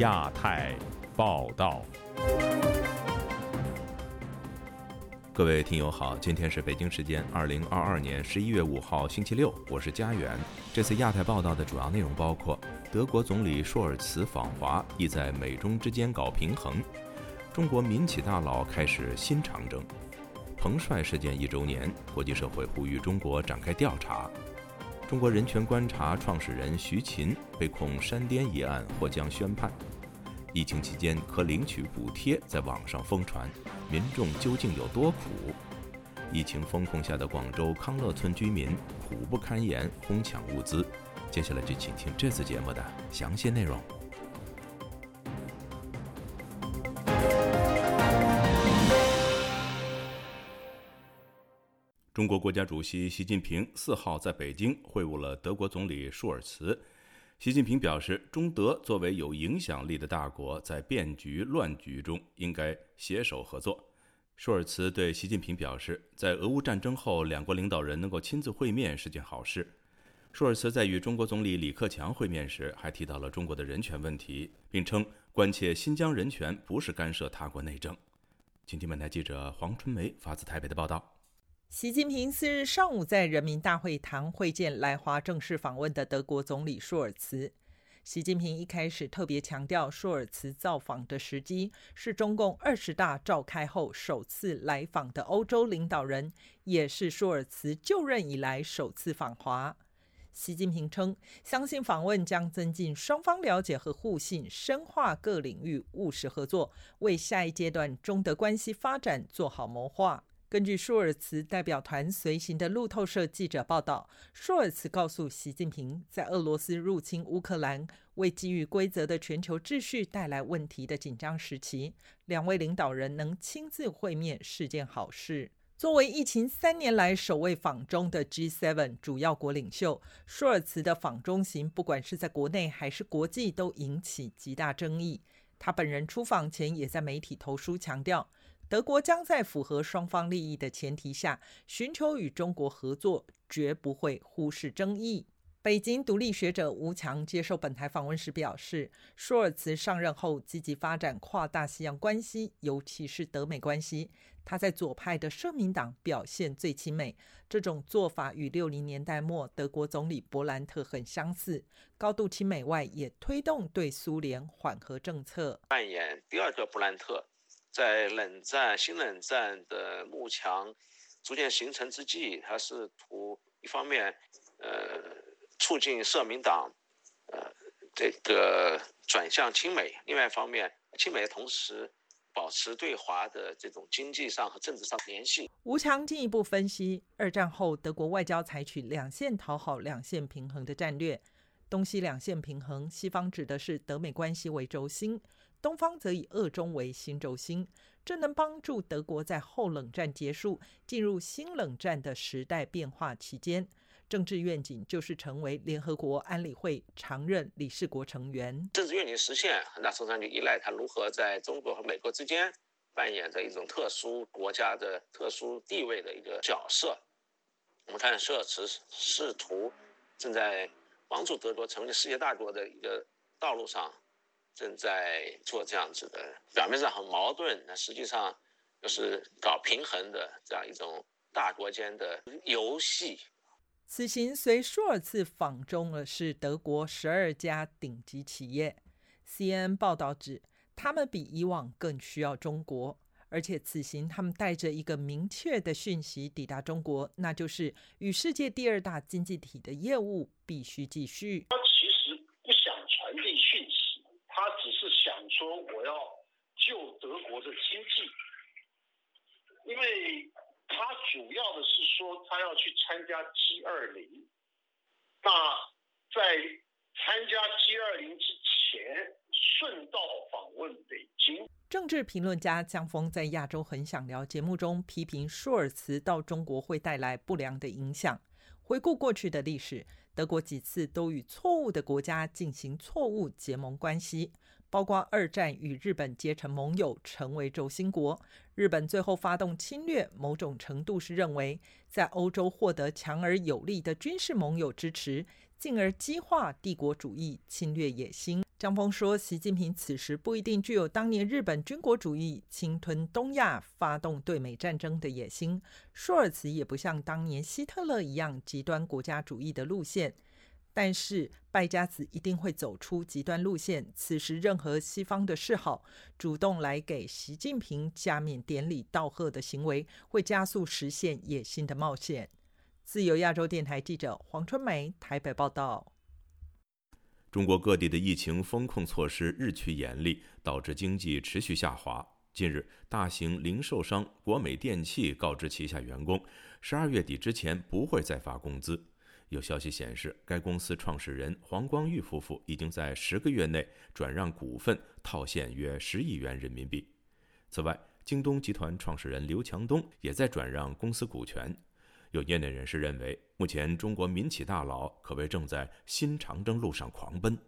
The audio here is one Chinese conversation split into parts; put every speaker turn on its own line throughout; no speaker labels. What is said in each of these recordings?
亚太报道。各位听友好，今天是北京时间二零二二年十一月五号星期六，我是佳远。这次亚太报道的主要内容包括：德国总理舒尔茨访华，意在美中之间搞平衡；中国民企大佬开始新长征；彭帅事件一周年，国际社会呼吁中国展开调查；中国人权观察创始人徐勤被控煽颠一案或将宣判。疫情期间可领取补贴在网上疯传，民众究竟有多苦？疫情封控下的广州康乐村居民苦不堪言，哄抢物资。接下来就请听这次节目的详细内容。中国国家主席习近平四号在北京会晤了德国总理舒尔茨。习近平表示，中德作为有影响力的大国，在变局乱局中应该携手合作。舒尔茨对习近平表示，在俄乌战争后，两国领导人能够亲自会面是件好事。舒尔茨在与中国总理李克强会面时，还提到了中国的人权问题，并称关切新疆人权不是干涉他国内政。请听本台记者黄春梅发自台北的报道。
习近平四日上午在人民大会堂会见来华正式访问的德国总理舒尔茨。习近平一开始特别强调，舒尔茨造访的时机是中共二十大召开后首次来访的欧洲领导人，也是舒尔茨就任以来首次访华。习近平称，相信访问将增进双方了解和互信，深化各领域务实合作，为下一阶段中德关系发展做好谋划。根据舒尔茨代表团随行的路透社记者报道，舒尔茨告诉习近平，在俄罗斯入侵乌克兰、为基于规则的全球秩序带来问题的紧张时期，两位领导人能亲自会面是件好事。作为疫情三年来首位访中的 G7 主要国领袖，舒尔茨的访中行，不管是在国内还是国际，都引起极大争议。他本人出访前也在媒体投书强调。德国将在符合双方利益的前提下，寻求与中国合作，绝不会忽视争议。北京独立学者吴强接受本台访问时表示，舒尔茨上任后积极发展跨大西洋关系，尤其是德美关系。他在左派的社民党表现最亲美，这种做法与六零年代末德国总理勃兰特很相似，高度亲美外，也推动对苏联缓和政策，
扮演第二个勃兰特。在冷战、新冷战的幕墙逐渐形成之际，他试图一方面，呃，促进社民党，呃，这个转向亲美；另外一方面，亲美的同时，保持对华的这种经济上和政治上联系。
吴强进一步分析，二战后德国外交采取两线讨好、两线平衡的战略，东西两线平衡，西方指的是德美关系为轴心。东方则以俄中为新轴心，这能帮助德国在后冷战结束、进入新冷战的时代变化期间，政治愿景就是成为联合国安理会常任理事国成员。
政治愿景实现，很大程度上就依赖它如何在中国和美国之间扮演着一种特殊国家的特殊地位的一个角色。我们看，舒尔茨试图正在帮助德国成为世界大国的一个道路上。正在做这样子的，表面上很矛盾，那实际上又是搞平衡的这样一种大国间的游戏。
此行随舒尔茨访中的是德国十二家顶级企业。CNN 报道指，他们比以往更需要中国，而且此行他们带着一个明确的讯息抵达中国，那就是与世界第二大经济体的业务必须继续。
说我要救德国的经济，因为他主要的是说他要去参加 G 二零。那在参加 G 二零之前，顺道访问北京。
政治评论家江峰在《亚洲很想聊》节目中批评舒尔茨到中国会带来不良的影响。回顾过去的历史，德国几次都与错误的国家进行错误结盟关系。包括二战与日本结成盟友，成为轴心国。日本最后发动侵略，某种程度是认为在欧洲获得强而有力的军事盟友支持，进而激化帝国主义侵略野心。张峰说，习近平此时不一定具有当年日本军国主义侵吞东亚、发动对美战争的野心。舒尔茨也不像当年希特勒一样极端国家主义的路线。但是败家子一定会走出极端路线。此时，任何西方的示好、主动来给习近平加冕典礼道贺的行为，会加速实现野心的冒险。自由亚洲电台记者黄春梅台北报道。
中国各地的疫情风控措施日趋严厉，导致经济持续下滑。近日，大型零售商国美电器告知旗下员工，十二月底之前不会再发工资。有消息显示，该公司创始人黄光裕夫妇已经在十个月内转让股份套现约十亿元人民币。此外，京东集团创始人刘强东也在转让公司股权。有业内人士认为，目前中国民企大佬可谓正在新长征路上狂奔。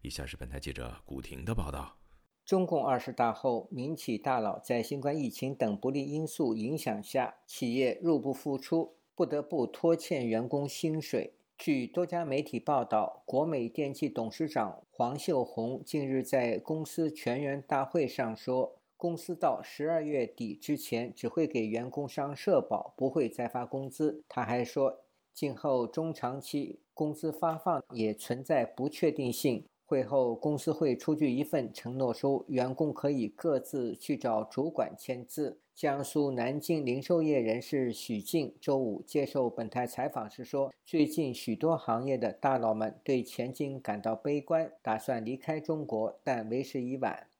以下是本台记者古婷的报道：
中共二十大后，民企大佬在新冠疫情等不利因素影响下，企业入不敷出。不得不拖欠员工薪水。据多家媒体报道，国美电器董事长黄秀红近日在公司全员大会上说，公司到十二月底之前只会给员工上社保，不会再发工资。他还说，今后中长期工资发放也存在不确定性。会后，公司会出具一份承诺书，员工可以各自去找主管签字。江苏南京零售业人士许静周五接受本台采访时说：“最近许多行业的大佬们对前景感到悲观，打算离开中国，但为时已晚。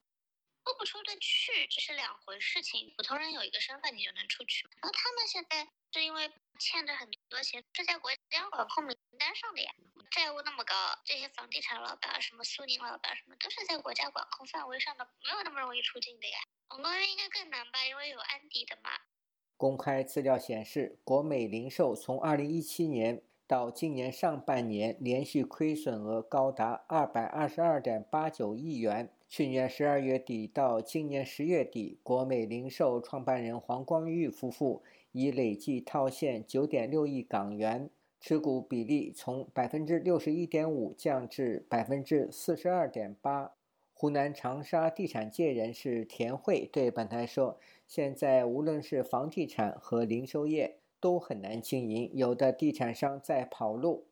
出不出得去这是两回事情。普通人有一个身份，你就能出去。而他们现在是因为欠着很多钱，是在国家管控名单上的呀，债务那么高，这些房地产老板、什么苏宁老板什么，都是在国家管控范围上的，没有那么容易出境的呀。”广东应该更难吧，因为有安迪的嘛。
公开资料显示，国美零售从二零一七年到今年上半年，连续亏损额高达二百二十二点八九亿元。去年十二月底到今年十月底，国美零售创办人黄光裕夫妇已累计套现九点六亿港元，持股比例从百分之六十一点五降至百分之四十二点八。湖南长沙地产界人士田慧对本台说：“现在无论是房地产和零售业都很难经营，有的地产商在跑路。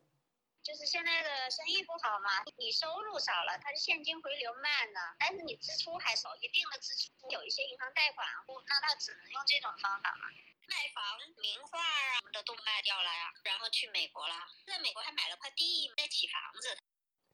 就是现在的生意不好嘛，你收入少了，它的现金回流慢了，但是你支出还少，一定的支出有一些银行贷款，那他只能用这种方法嘛，卖房、名画啊什么的都卖掉了呀，然后去美国了，在美国还买了块地在起房子。”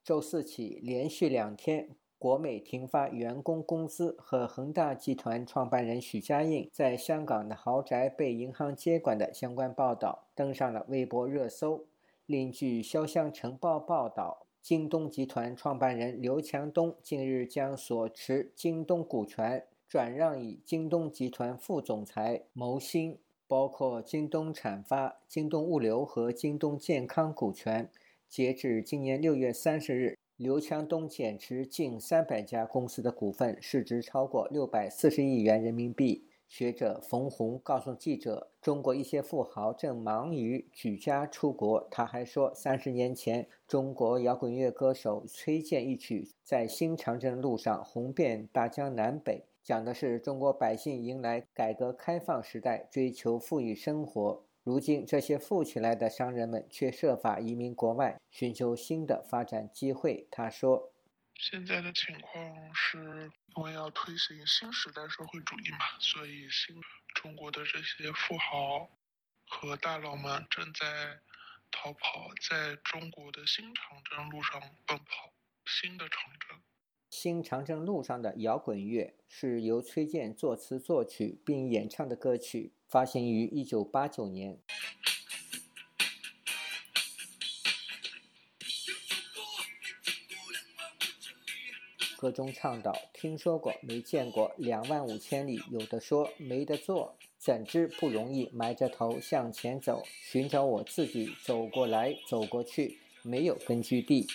周四起，连续两天。国美停发员工工资和恒大集团创办人许家印在香港的豪宅被银行接管的相关报道登上了微博热搜。另据《潇湘晨报》报道，京东集团创办人刘强东近日将所持京东股权转让以京东集团副总裁牟鑫，包括京东产发、京东物流和京东健康股权。截至今年六月三十日。刘强东减持近三百家公司的股份，市值超过六百四十亿元人民币。学者冯红告诉记者：“中国一些富豪正忙于举家出国。”他还说：“三十年前，中国摇滚乐歌手崔健一曲在新长征路上红遍大江南北，讲的是中国百姓迎来改革开放时代，追求富裕生活。”如今，这些富起来的商人们却设法移民国外，寻求新的发展机会。他说：“
现在的情况是，因为要推行新时代社会主义嘛，所以新中国的这些富豪和大佬们正在逃跑，在中国的新长征路上奔跑。新的长征，
新长征路上的摇滚乐是由崔健作词作曲并演唱的歌曲。”发行于一九八九年。歌中倡导：“听说过，没见过，两万五千里，有的说，没得做。怎知不容易？埋着头向前走，寻找我自己。走过来，走过去，没有根据地。”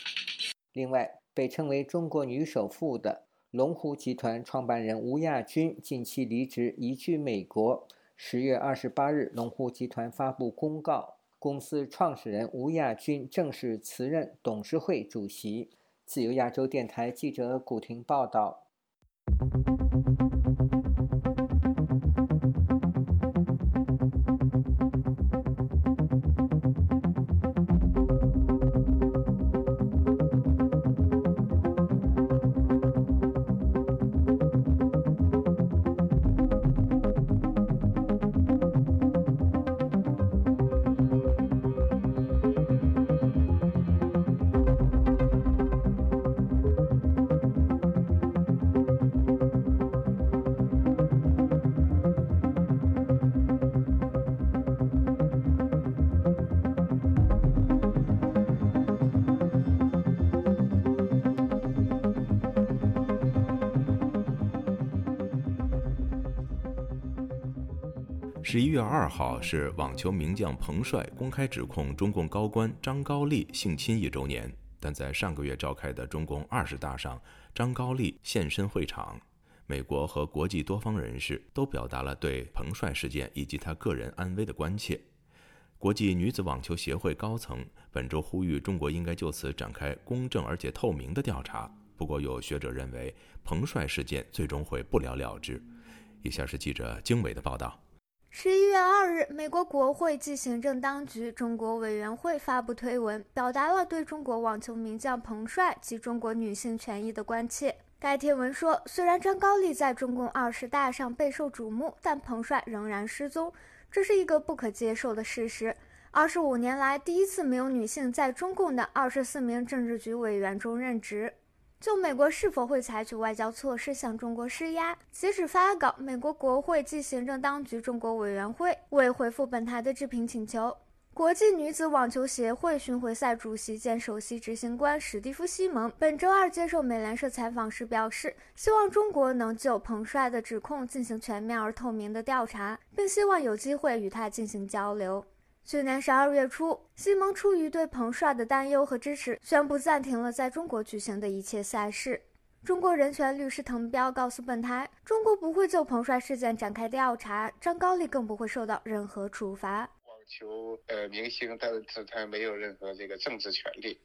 另外，被称为“中国女首富”的龙湖集团创办人吴亚军近期离职，移居美国。十月二十八日，龙湖集团发布公告，公司创始人吴亚军正式辞任董事会主席。自由亚洲电台记者古婷报道。
十一月二号是网球名将彭帅公开指控中共高官张高丽性侵一周年，但在上个月召开的中共二十大上，张高丽现身会场。美国和国际多方人士都表达了对彭帅事件以及他个人安危的关切。国际女子网球协会高层本周呼吁中国应该就此展开公正而且透明的调查。不过，有学者认为彭帅事件最终会不了了之。以下是记者经纬的报道。
十一月二日，美国国会暨行政当局中国委员会发布推文，表达了对中国网球名将彭帅及中国女性权益的关切。该贴文说，虽然张高丽在中共二十大上备受瞩目，但彭帅仍然失踪，这是一个不可接受的事实。二十五年来，第一次没有女性在中共的二十四名政治局委员中任职。就美国是否会采取外交措施向中国施压？截止发稿，美国国会暨行政当局中国委员会未回复本台的置评请求。国际女子网球协会巡回赛主席兼首席执行官史蒂夫·西蒙本周二接受美联社采访时表示，希望中国能就彭帅的指控进行全面而透明的调查，并希望有机会与他进行交流。去年十二月初，西蒙出于对彭帅的担忧和支持，宣布暂停了在中国举行的一切赛事。中国人权律师滕彪告诉本台，中国不会就彭帅事件展开调查，张高丽更不会受到任何处罚。
求呃明星，但是他没有任何这个政治权利，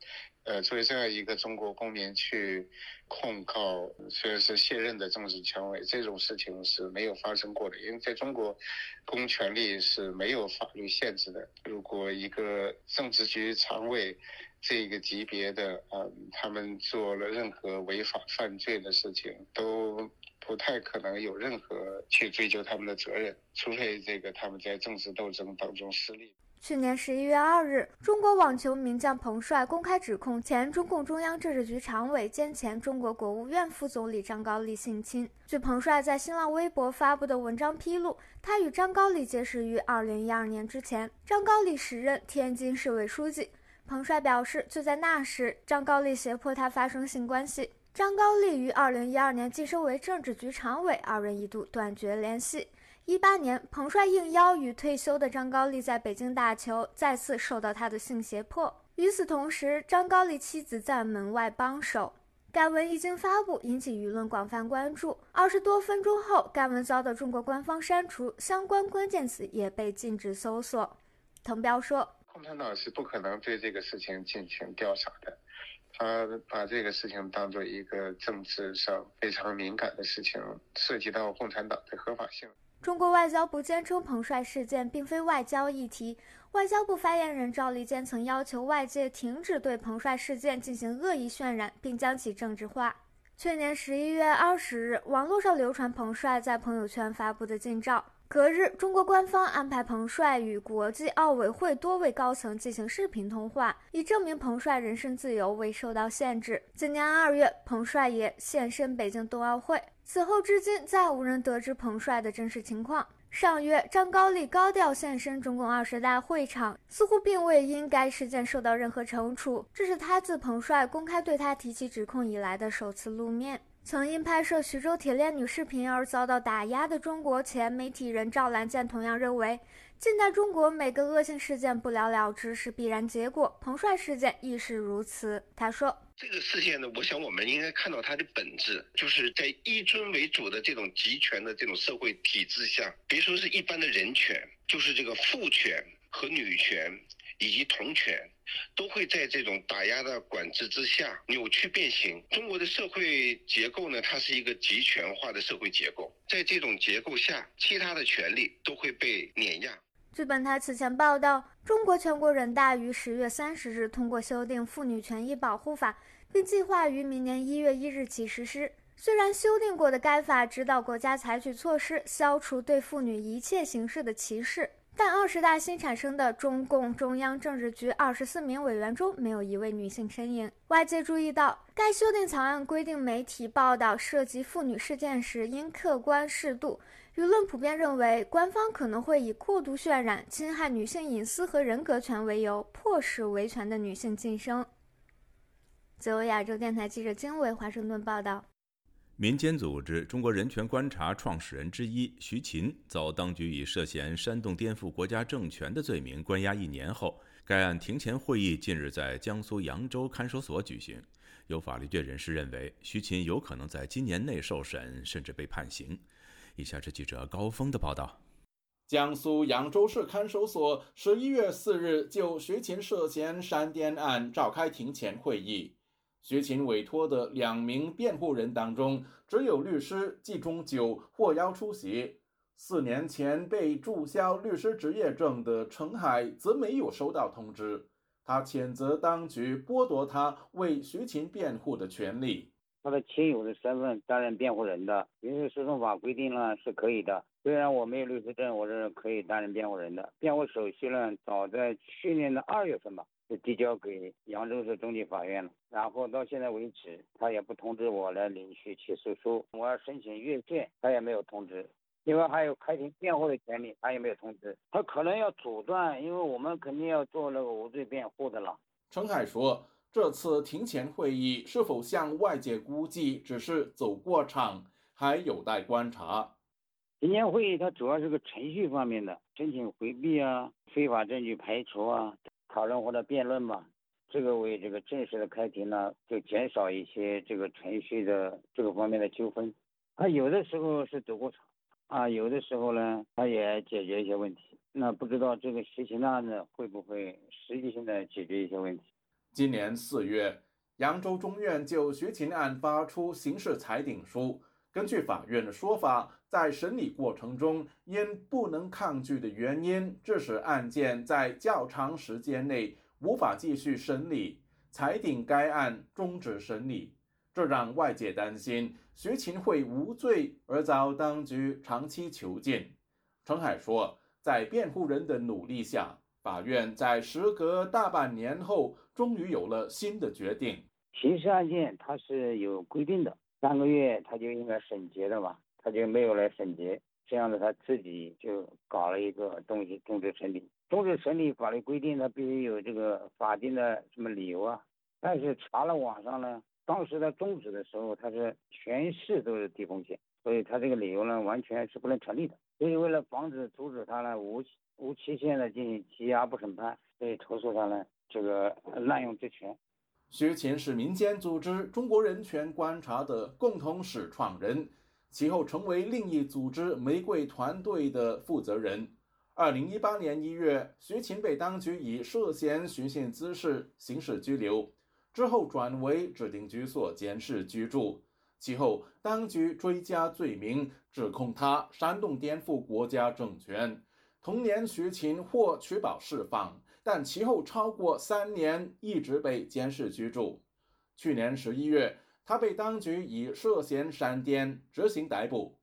呃，作为这样一个中国公民去控告说是卸任的政治权威，这种事情是没有发生过的。因为在中国，公权力是没有法律限制的。如果一个政治局常委这个级别的，嗯，他们做了任何违法犯罪的事情，都。不太可能有任何去追究他们的责任，除非这个他们在政治斗争当中失利。
去年十一月二日，中国网球名将彭帅公开指控前中共中央政治局常委兼前中国国务院副总理张高丽性侵。据彭帅在新浪微博发布的文章披露，他与张高丽结识于二零一二年之前，张高丽时任天津市委书记。彭帅表示，就在那时，张高丽胁迫他发生性关系。张高丽于二零一二年晋升为政治局常委，二人一度断绝联系。一八年，彭帅应邀与退休的张高丽在北京打球，再次受到他的性胁迫。与此同时，张高丽妻子在门外帮手。该文一经发布，引起舆论广泛关注。二十多分钟后，该文遭到中国官方删除，相关关键词也被禁止搜索。滕彪说：“
共产党是不可能对这个事情进行调查的。”他把这个事情当做一个政治上非常敏感的事情，涉及到共产党的合法性。
中国外交部坚称彭帅事件并非外交议题。外交部发言人赵立坚曾要求外界停止对彭帅事件进行恶意渲染，并将其政治化。去年十一月二十日，网络上流传彭帅在朋友圈发布的近照。隔日，中国官方安排彭帅与国际奥委会多位高层进行视频通话，以证明彭帅人身自由未受到限制。今年二月，彭帅也现身北京冬奥会。此后至今，再无人得知彭帅的真实情况。上月，张高丽高调现身中共二十大会场，似乎并未因该事件受到任何惩处。这是他自彭帅公开对他提起指控以来的首次露面。曾因拍摄徐州铁链女视频而遭到打压的中国前媒体人赵兰健同样认为，近代中国每个恶性事件不了了之是必然结果，彭帅事件亦是如此。他说：“
这个事件呢，我想我们应该看到它的本质，就是在一尊为主的这种集权的这种社会体制下，别说是一般的人权，就是这个父权和女权以及同权。”都会在这种打压的管制之下扭曲变形。中国的社会结构呢，它是一个集权化的社会结构，在这种结构下，其他的权利都会被碾压。
据本台此前报道，中国全国人大于十月三十日通过修订《妇女权益保护法》，并计划于明年一月一日起实施。虽然修订过的该法指导国家采取措施，消除对妇女一切形式的歧视。但二十大新产生的中共中央政治局二十四名委员中没有一位女性身影。外界注意到，该修订草案规定，媒体报道涉及妇女事件时应客观适度。舆论普遍认为，官方可能会以过度渲染、侵害女性隐私和人格权为由，迫使维权的女性晋升。自由亚洲电台记者金伟华盛顿报道。
民间组织中国人权观察创始人之一徐勤遭当局以涉嫌煽动颠覆国家政权的罪名关押一年后，该案庭前会议近日在江苏扬州看守所举行。有法律界人士认为，徐勤有可能在今年内受审，甚至被判刑。以下是记者高峰的报道：
江苏扬州市看守所十一月四日就徐勤涉嫌煽颠案召开庭前会议。徐勤委托的两名辩护人当中，只有律师季中九获邀出席。四年前被注销律师执业证的陈海则没有收到通知。他谴责当局剥夺他为徐勤辩护的权利。
他的亲友的身份担任辩护人的，民事诉讼法规定了是可以的。虽然我没有律师证，我是可以担任辩护人的。辩护手续呢，早在去年的二月份吧。就递交给扬州市中级法院了，然后到现在为止，他也不通知我来领取起诉书。我要申请阅卷，他也没有通知。另外还有开庭辩护的权利，他也没有通知。他可能要阻断，因为我们肯定要做那个无罪辩护的了。
陈凯说，这次庭前会议是否向外界估计只是走过场，还有待观察。
庭前会议它主要是个程序方面的，申请回避啊，非法证据排除啊。讨论或者辩论嘛，这个为这个正式的开庭呢，就减少一些这个程序的这个方面的纠纷。他有的时候是走过场，啊，有的时候呢，他也解决一些问题。那不知道这个徐勤案呢，会不会实际性的解决一些问题？
今年四月，扬州中院就徐勤案发出刑事裁定书。根据法院的说法，在审理过程中，因不能抗拒的原因，致使案件在较长时间内无法继续审理，裁定该案终止审理。这让外界担心徐勤会无罪而遭当局长期囚禁。陈海说，在辩护人的努力下，法院在时隔大半年后，终于有了新的决定。
刑事案件它是有规定的。三个月他就应该审结的嘛，他就没有来审结，这样子他自己就搞了一个东西终止审理。终止审理法律规定他必须有这个法定的什么理由啊？但是查了网上呢，当时他终止的时候他是全市都是低风险，所以他这个理由呢完全是不能成立的。所以为了防止阻止他呢无无期限的进行羁押不审判，所以投诉他呢这个滥用职权。
徐勤是民间组织中国人权观察的共同始创人，其后成为另一组织玫瑰团队的负责人。二零一八年一月，徐勤被当局以涉嫌寻衅滋事刑事拘留，之后转为指定居所监视居住。其后，当局追加罪名，指控他煽动颠覆国家政权。同年，徐勤获取保释放。但其后超过三年一直被监视居住。去年十一月，他被当局以涉嫌煽颠执行逮捕。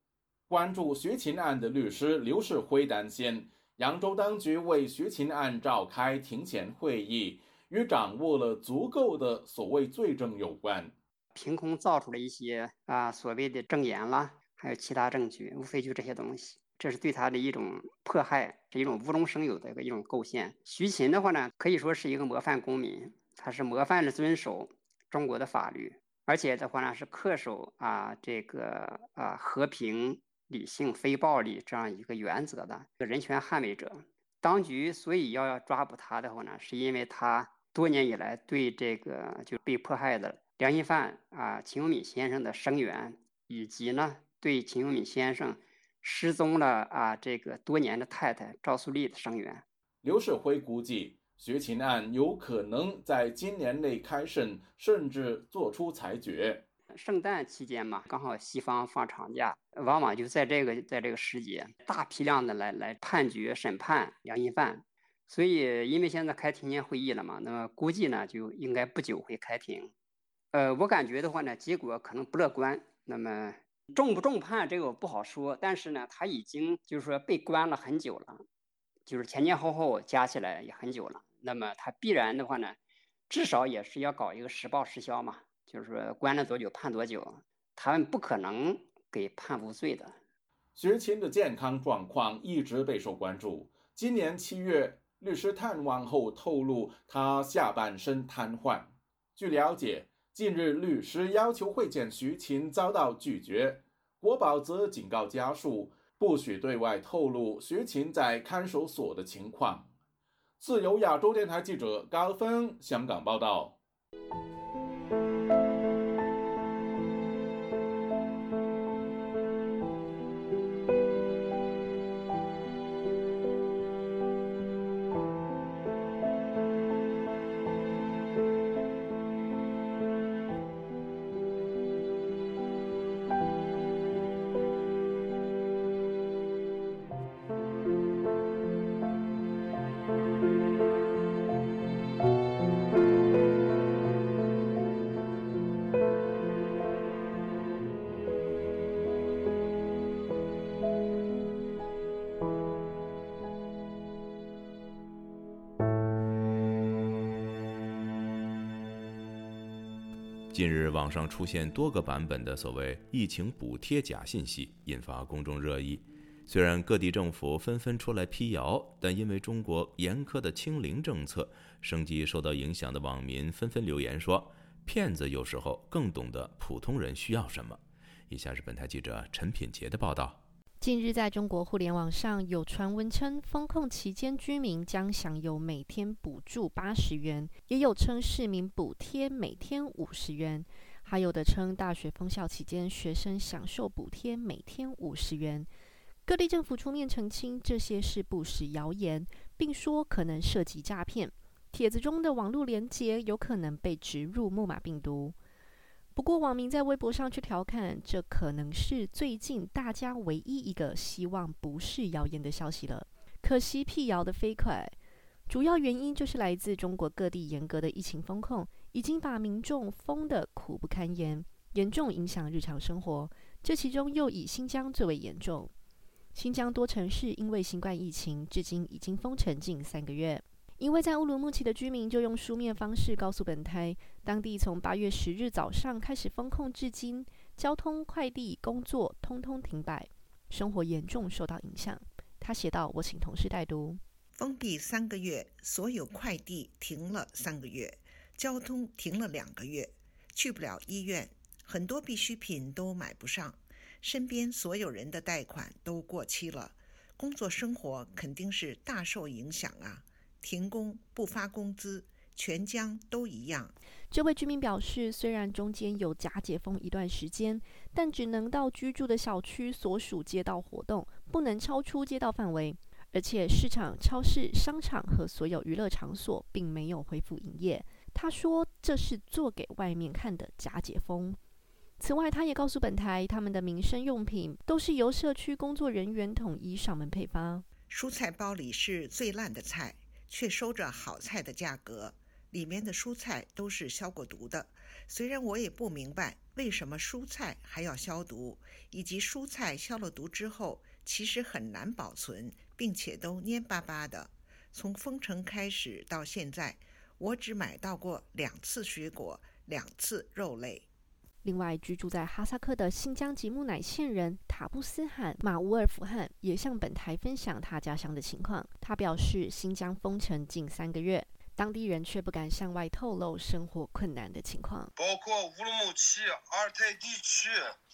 关注徐勤案的律师刘世辉担心，扬州当局为徐勤案召开庭前会议，与掌握了足够的所谓罪证有关。
凭空造出了一些啊所谓的证言啦，还有其他证据，无非就这些东西。这是对他的一种迫害，是一种无中生有的一个一种构陷。徐勤的话呢，可以说是一个模范公民，他是模范的遵守中国的法律，而且的话呢是恪守啊这个啊和平、理性、非暴力这样一个原则的一个人权捍卫者。当局所以要抓捕他的话呢，是因为他多年以来对这个就被迫害的良心犯啊秦永敏先生的声援，以及呢对秦永敏先生失踪了啊这个多年的太太赵素丽的声援。
刘世辉估计，学琴案有可能在今年内开审，甚至作出裁决。
圣诞期间嘛，刚好西方放长假，往往就在这个在这个时节，大批量的来来判决审判良心犯。所以，因为现在开庭前会议了嘛，那么估计呢就应该不久会开庭。呃，我感觉的话呢，结果可能不乐观。那么重不重判这个我不好说，但是呢，他已经就是说被关了很久了。就是前前后后加起来也很久了，那么他必然的话呢，至少也是要搞一个实报实销嘛，就是说关了多久判多久，他们不可能给判无罪的。
徐琴的健康状况一直备受关注。今年七月，律师探望后透露，他下半身瘫痪。据了解，近日律师要求会见徐琴遭到拒绝，国宝则警告家属。不许对外透露徐琴在看守所的情况。自由亚洲电台记者高峰香港报道。
近日，网上出现多个版本的所谓疫情补贴假信息，引发公众热议。虽然各地政府纷纷出来辟谣，但因为中国严苛的清零政策，生计受到影响的网民纷纷留言说：“骗子有时候更懂得普通人需要什么。”以下是本台记者陈品杰的报道。
近日，在中国互联网上有传闻称，封控期间居民将享有每天补助八十元，也有称市民补贴每天五十元，还有的称大学封校期间学生享受补贴每天五十元。各地政府出面澄清这些是不实谣言，并说可能涉及诈骗。帖子中的网络连接有可能被植入木马病毒。不过，网民在微博上却调侃，这可能是最近大家唯一一个希望不是谣言的消息了。可惜辟谣的飞快，主要原因就是来自中国各地严格的疫情风控，已经把民众封得苦不堪言，严重影响日常生活。这其中又以新疆最为严重，新疆多城市因为新冠疫情，至今已经封城近三个月。因为在乌鲁木齐的居民就用书面方式告诉本台，当地从八月十日早上开始封控至今，交通、快递、工作通通停摆，生活严重受到影响。他写道：“我请同事代读。
封闭三个月，所有快递停了三个月，交通停了两个月，去不了医院，很多必需品都买不上，身边所有人的贷款都过期了，工作生活肯定是大受影响啊。”停工不发工资，全疆都一样。
这位居民表示，虽然中间有假解封一段时间，但只能到居住的小区所属街道活动，不能超出街道范围。而且市场、超市、商场和所有娱乐场所并没有恢复营业。他说，这是做给外面看的假解封。此外，他也告诉本台，他们的民生用品都是由社区工作人员统一上门配发。
蔬菜包里是最烂的菜。却收着好菜的价格，里面的蔬菜都是消过毒的。虽然我也不明白为什么蔬菜还要消毒，以及蔬菜消了毒之后其实很难保存，并且都蔫巴巴的。从封城开始到现在，我只买到过两次水果，两次肉类。
另外，居住在哈萨克的新疆吉木乃县人塔布斯罕马乌尔福汗也向本台分享他家乡的情况。他表示，新疆封城近三个月，当地人却不敢向外透露生活困难的情况。
包括乌鲁木齐、阿尔泰地区，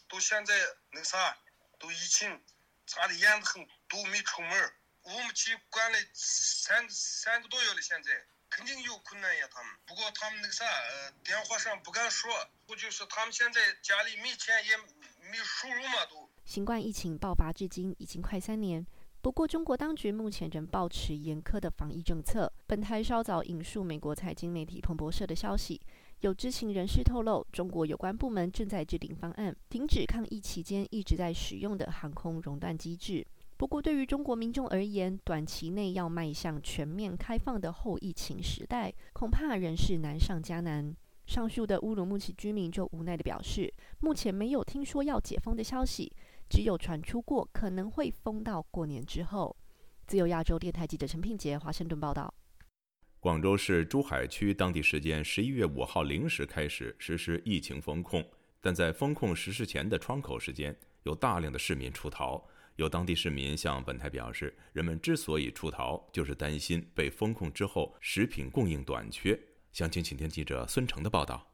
都现在那个啥，都疫情查的严得很，都没出门。乌鲁木齐关了三三个多月了，现在肯定有困难呀。他们不过他们那个啥，呃，电话上不敢说，不就是他们现在家里没钱，也没收入嘛，都。
新冠疫情爆发至今已经快三年。不过，中国当局目前仍保持严苛的防疫政策。本台稍早引述美国财经媒体彭博社的消息，有知情人士透露，中国有关部门正在制定方案，停止抗疫期间一直在使用的航空熔断机制。不过，对于中国民众而言，短期内要迈向全面开放的后疫情时代，恐怕仍是难上加难。上述的乌鲁木齐居民就无奈地表示，目前没有听说要解封的消息。只有传出过可能会封到过年之后。自由亚洲电台记者陈品杰华盛顿报道：
广州市珠海区当地时间十一月五号零时开始实施疫情封控，但在封控实施前的窗口时间，有大量的市民出逃。有当地市民向本台表示，人们之所以出逃，就是担心被封控之后食品供应短缺。详情，请听记者孙成的报道。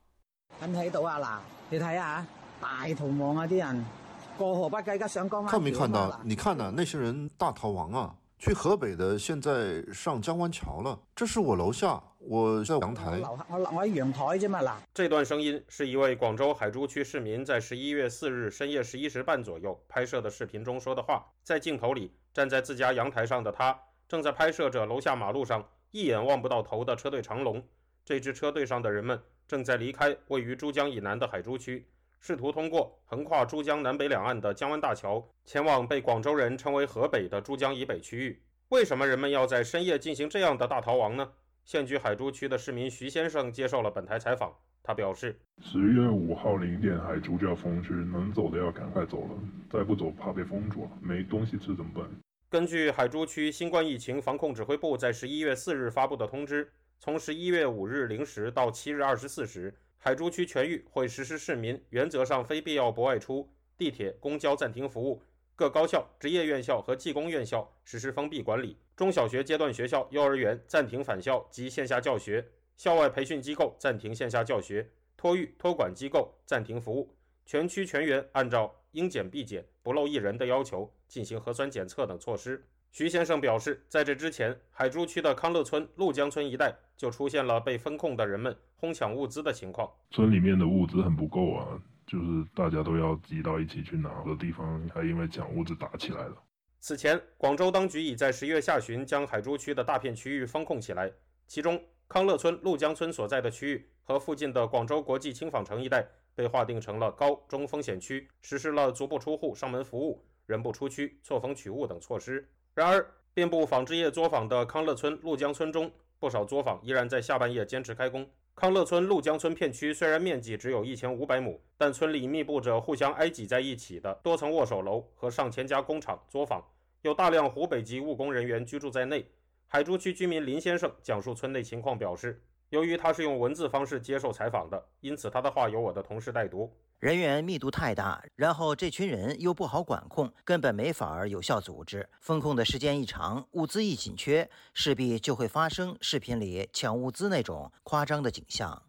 睇唔睇到啊？嗱，你睇下，大逃亡啊！啲人。过河不计噶，上江湾。
看没看到？你看呢？那些人大逃亡啊！去河北的现在上江湾桥了。这是我楼下，我在阳台。
我我我喺阳台啫嘛。嗱，
这段声音是一位广州海珠区市民在十一月四日深夜十一时半左右拍摄的视频中说的话。在镜头里，站在自家阳台上的他，正在拍摄着楼下马路上一眼望不到头的车队长龙。这支车队上的人们正在离开位于珠江以南的海珠区。试图通过横跨珠江南北两岸的江湾大桥，前往被广州人称为河北的珠江以北区域。为什么人们要在深夜进行这样的大逃亡呢？现居海珠区的市民徐先生接受了本台采访，他表示：
十月五号零点，海珠就要封区，能走的要赶快走了，再不走怕被封住了，没东西吃怎么办？
根据海珠区新冠疫情防控指挥部在十一月四日发布的通知，从十一月五日零时到七日二十四时。海珠区全域会实施市民原则上非必要不外出，地铁、公交暂停服务，各高校、职业院校和技工院校实施封闭管理，中小学阶段学校、幼儿园暂停返校及线下教学，校外培训机构暂停线下教学，托育、托管机构暂停服务，全区全员按照应检必检、不漏一人的要求进行核酸检测等措施。徐先生表示，在这之前，海珠区的康乐村、陆江村一带就出现了被封控的人们哄抢物资的情况。
村里面的物资很不够啊，就是大家都要挤到一起去拿的地方，还因为抢物资打起来了。
此前，广州当局已在十月下旬将海珠区的大片区域封控起来，其中康乐村、陆江村所在的区域和附近的广州国际轻纺城一带被划定成了高中风险区，实施了足不出户、上门服务、人不出区、错峰取物等措施。然而，遍布纺织业作坊的康乐村、陆江村中，不少作坊依然在下半夜坚持开工。康乐村、陆江村片区虽然面积只有一千五百亩，但村里密布着互相挨挤在一起的多层握手楼和上千家工厂作坊，有大量湖北籍务工人员居住在内。海珠区居民林先生讲述村内情况表示。由于他是用文字方式接受采访的，因此他的话由我的同事代读。
人员密度太大，然后这群人又不好管控，根本没法有效组织。封控的时间一长，物资一紧缺，势必就会发生视频里抢物资那种夸张的景象。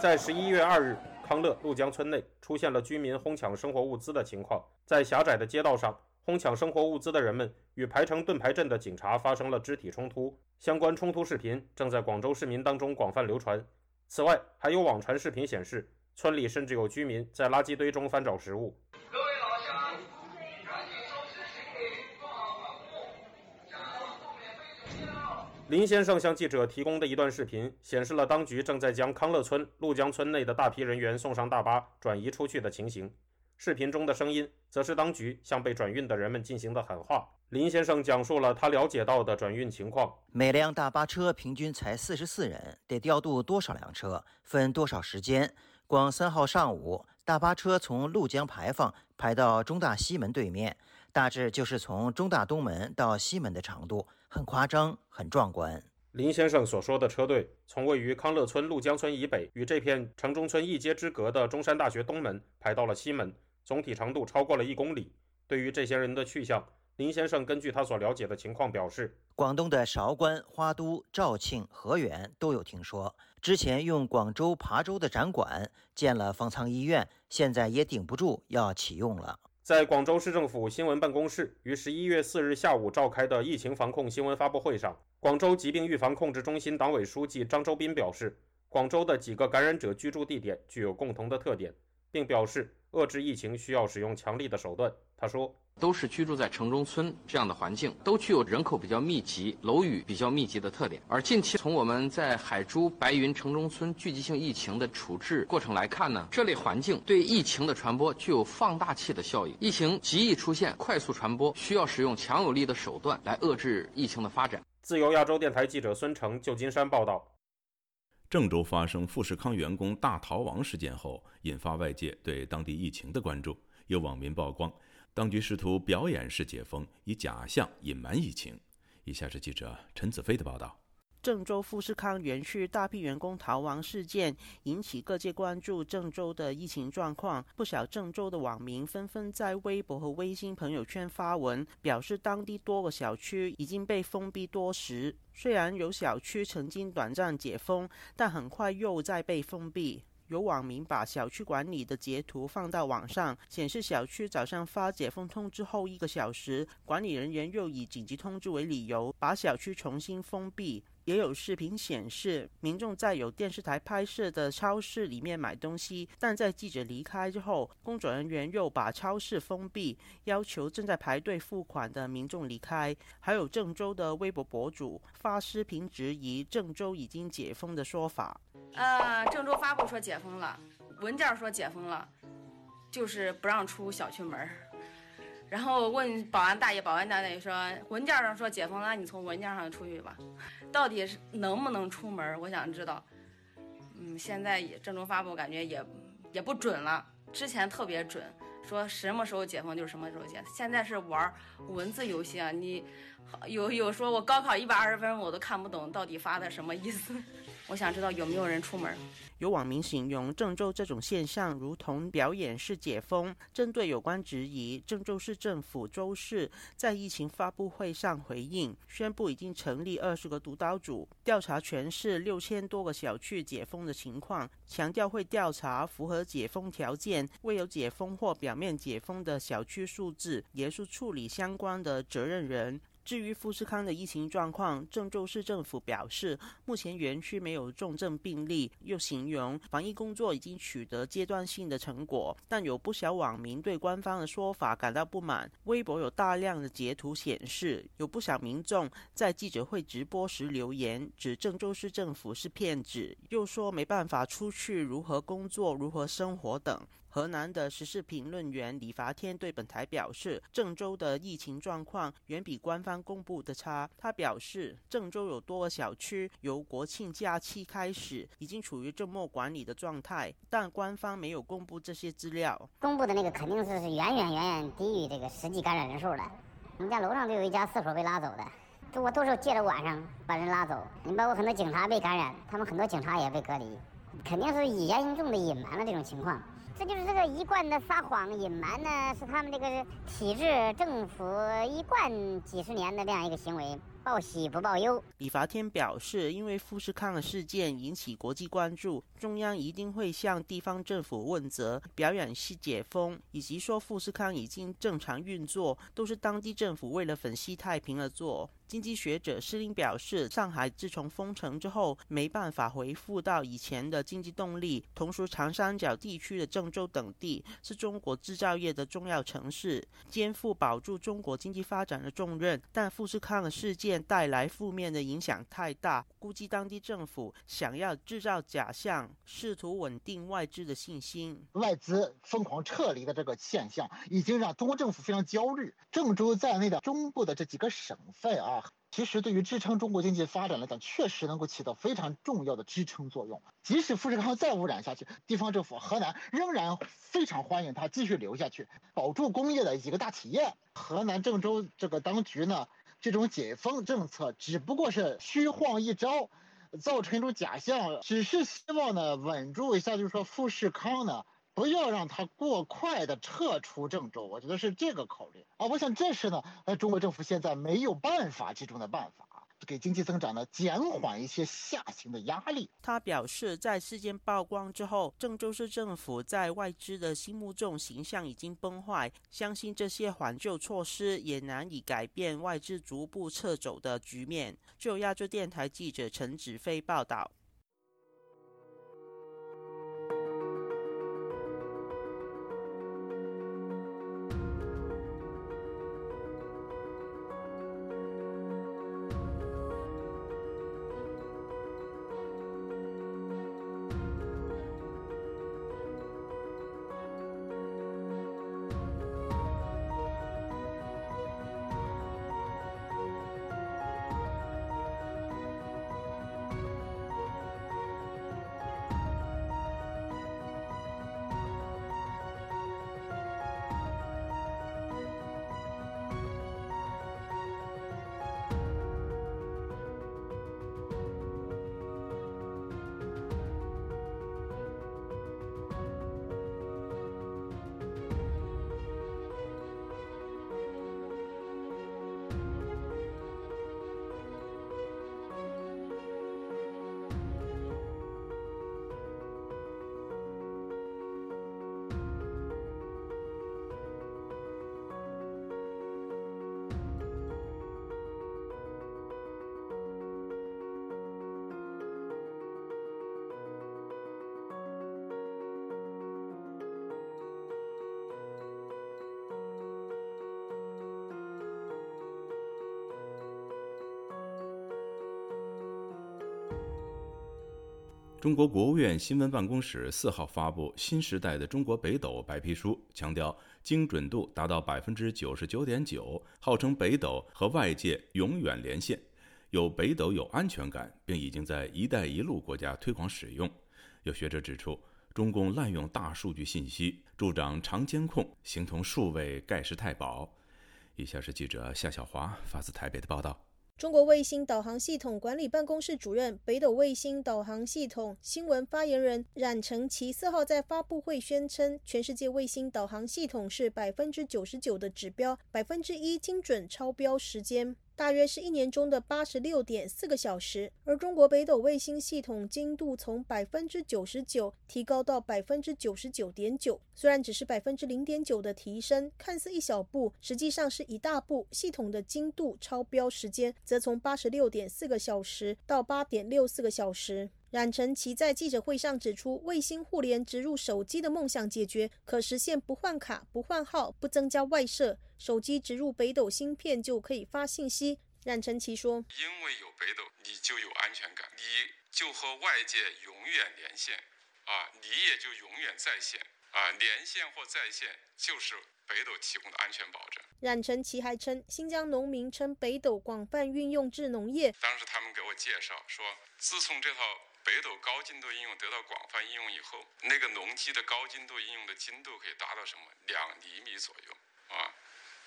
在十一月二日，康乐陆江村内出现了居民哄抢生活物资的情况，在狭窄的街道上。哄抢生活物资的人们与排成盾牌阵的警察发生了肢体冲突，相关冲突视频正在广州市民当中广泛流传。此外，还有网传视频显示，村里甚至有居民在垃圾堆中翻找食物。林先生向记者提供的一段视频显示了当局正在将康乐村、陆江村内的大批人员送上大巴转移出去的情形。视频中的声音，则是当局向被转运的人们进行的喊话。林先生讲述了他了解到的转运情况：
每辆大巴车平均才四十四人，得调度多少辆车，分多少时间？光三号上午，大巴车从鹭江牌坊排到中大西门对面，大致就是从中大东门到西门的长度，很夸张，很壮观。
林先生所说的车队，从位于康乐村陆江村以北与这片城中村一街之隔的中山大学东门排到了西门。总体长度超过了一公里。对于这些人的去向，林先生根据他所了解的情况表示，
广东的韶关、花都、肇庆、河源都有听说。之前用广州琶洲的展馆建了方舱医院，现在也顶不住，要启用了。
在广州市政府新闻办公室于十一月四日下午召开的疫情防控新闻发布会上，广州疾病预防控制中心党委书记张周斌表示，广州的几个感染者居住地点具有共同的特点，并表示遏制疫情需要使用强力的手段。他说。
都是居住在城中村这样的环境，都具有人口比较密集、楼宇比较密集的特点。而近期从我们在海珠、白云城中村聚集性疫情的处置过程来看呢，这类环境对疫情的传播具有放大器的效应。疫情极易出现、快速传播，需要使用强有力的手段来遏制疫情的发展。
自由亚洲电台记者孙成，旧金山报道。
郑州发生富士康员工大逃亡事件后，引发外界对当地疫情的关注。有网民曝光。当局试图表演式解封，以假象隐瞒疫情。以下是记者陈子飞的报道：
郑州富士康园区大批员工逃亡事件引起各界关注。郑州的疫情状况，不少郑州的网民纷纷在微博和微信朋友圈发文，表示当地多个小区已经被封闭多时。虽然有小区曾经短暂解封，但很快又再被封闭。有网民把小区管理的截图放到网上，显示小区早上发解封通知后一个小时，管理人员又以紧急通知为理由，把小区重新封闭。也有视频显示，民众在有电视台拍摄的超市里面买东西，但在记者离开之后，工作人员又把超市封闭，要求正在排队付款的民众离开。还有郑州的微博博主发视频质疑郑州已经解封的说法。
呃，郑州发布说解封了，文件说解封了，就是不让出小区门然后问保安大爷，保安大爷说文件上说解封了，你从文件上出去吧。到底是能不能出门？我想知道。嗯，现在也郑州发布，感觉也也不准了。之前特别准，说什么时候解封就是什么时候解。现在是玩文字游戏啊！你有有说我高考一百二十分，我都看不懂到底发的什么意思。我想知道有没有人出门。
有网民形容郑州这种现象如同表演式解封。针对有关质疑，郑州市政府周四在疫情发布会上回应，宣布已经成立二十个督导组，调查全市六千多个小区解封的情况，强调会调查符合解封条件、未有解封或表面解封的小区数字，严肃处理相关的责任人。至于富士康的疫情状况，郑州市政府表示，目前园区没有重症病例，又形容防疫工作已经取得阶段性的成果。但有不少网民对官方的说法感到不满，微博有大量的截图显示，有不少民众在记者会直播时留言，指郑州市政府是骗子，又说没办法出去，如何工作，如何生活等。河南的时事评论员李伐天对本台表示，郑州的疫情状况远比官方公布的差。他表示，郑州有多个小区由国庆假期开始已经处于周末管理的状态，但官方没有公布这些资料。
公布的那个肯定是是远远远远低于这个实际感染人数的。我们家楼上就有一家厕所被拉走的，都我都是借着晚上把人拉走。你包括很多警察被感染，他们很多警察也被隔离，肯定是以严重的隐瞒了这种情况。这就是这个一贯的撒谎隐瞒呢，是他们这个体制政府一贯几十年的这样一个行为。报喜不报忧。
李伐天表示，因为富士康的事件引起国际关注，中央一定会向地方政府问责。表演系解封，以及说富士康已经正常运作，都是当地政府为了粉西太平而做。经济学者施林表示，上海自从封城之后，没办法恢复到以前的经济动力。同时，长三角地区的郑州等地是中国制造业的重要城市，肩负保住中国经济发展的重任。但富士康的事件。带来负面的影响太大，估计当地政府想要制造假象，试图稳定外资的信心。
外资疯狂撤离的这个现象，已经让中国政府非常焦虑。郑州在内的中部的这几个省份啊，其实对于支撑中国经济发展来讲，确实能够起到非常重要的支撑作用。即使富士康再污染下去，地方政府河南仍然非常欢迎它继续留下去，保住工业的几个大企业。河南郑州这个当局呢？这种解封政策只不过是虚晃一招，造成一种假象，只是希望呢稳住一下，就是说富士康呢不要让它过快的撤出郑州。我觉得是这个考虑啊。我想这是呢，呃，中国政府现在没有办法其中的办法。给经济增长呢减缓一些下行的压力。
他表示，在事件曝光之后，郑州市政府在外资的心目中形象已经崩坏，相信这些缓救措施也难以改变外资逐步撤走的局面。就亚洲电台记者陈子飞报道。
中国国务院新闻办公室四号发布《新时代的中国北斗白皮书》，强调精准度达到百分之九十九点九，号称北斗和外界永远连线，有北斗有安全感，并已经在“一带一路”国家推广使用。有学者指出，中共滥用大数据信息，助长长监控，形同数位盖世太保。以下是记者夏小华发自台北的报道。
中国卫星导航系统管理办公室主任、北斗卫星导航系统新闻发言人冉承其四号在发布会宣称，全世界卫星导航系统是百分之九十九的指标，百分之一精准超标时间。大约是一年中的八十六点四个小时，而中国北斗卫星系统精度从百分之九十九提高到百分之九十九点九。虽然只是百分之零点九的提升，看似一小步，实际上是一大步。系统的精度超标时间则从八十六点四个小时到八点六四个小时。冉成奇在记者会上指出，卫星互联植入手机的梦想解决，可实现不换卡、不换号、不增加外设，手机植入北斗芯片就可以发信息。冉成奇说：“
因为有北斗，你就有安全感，你就和外界永远连线，啊，你也就永远在线，啊，连线或在线就是北斗提供的安全保证。”
冉成奇还称，新疆农民称北斗广泛运用至农业。
当时他们给我介绍说，自从这套。北斗高精度应用得到广泛应用以后，那个农机的高精度应用的精度可以达到什么？两厘米左右啊！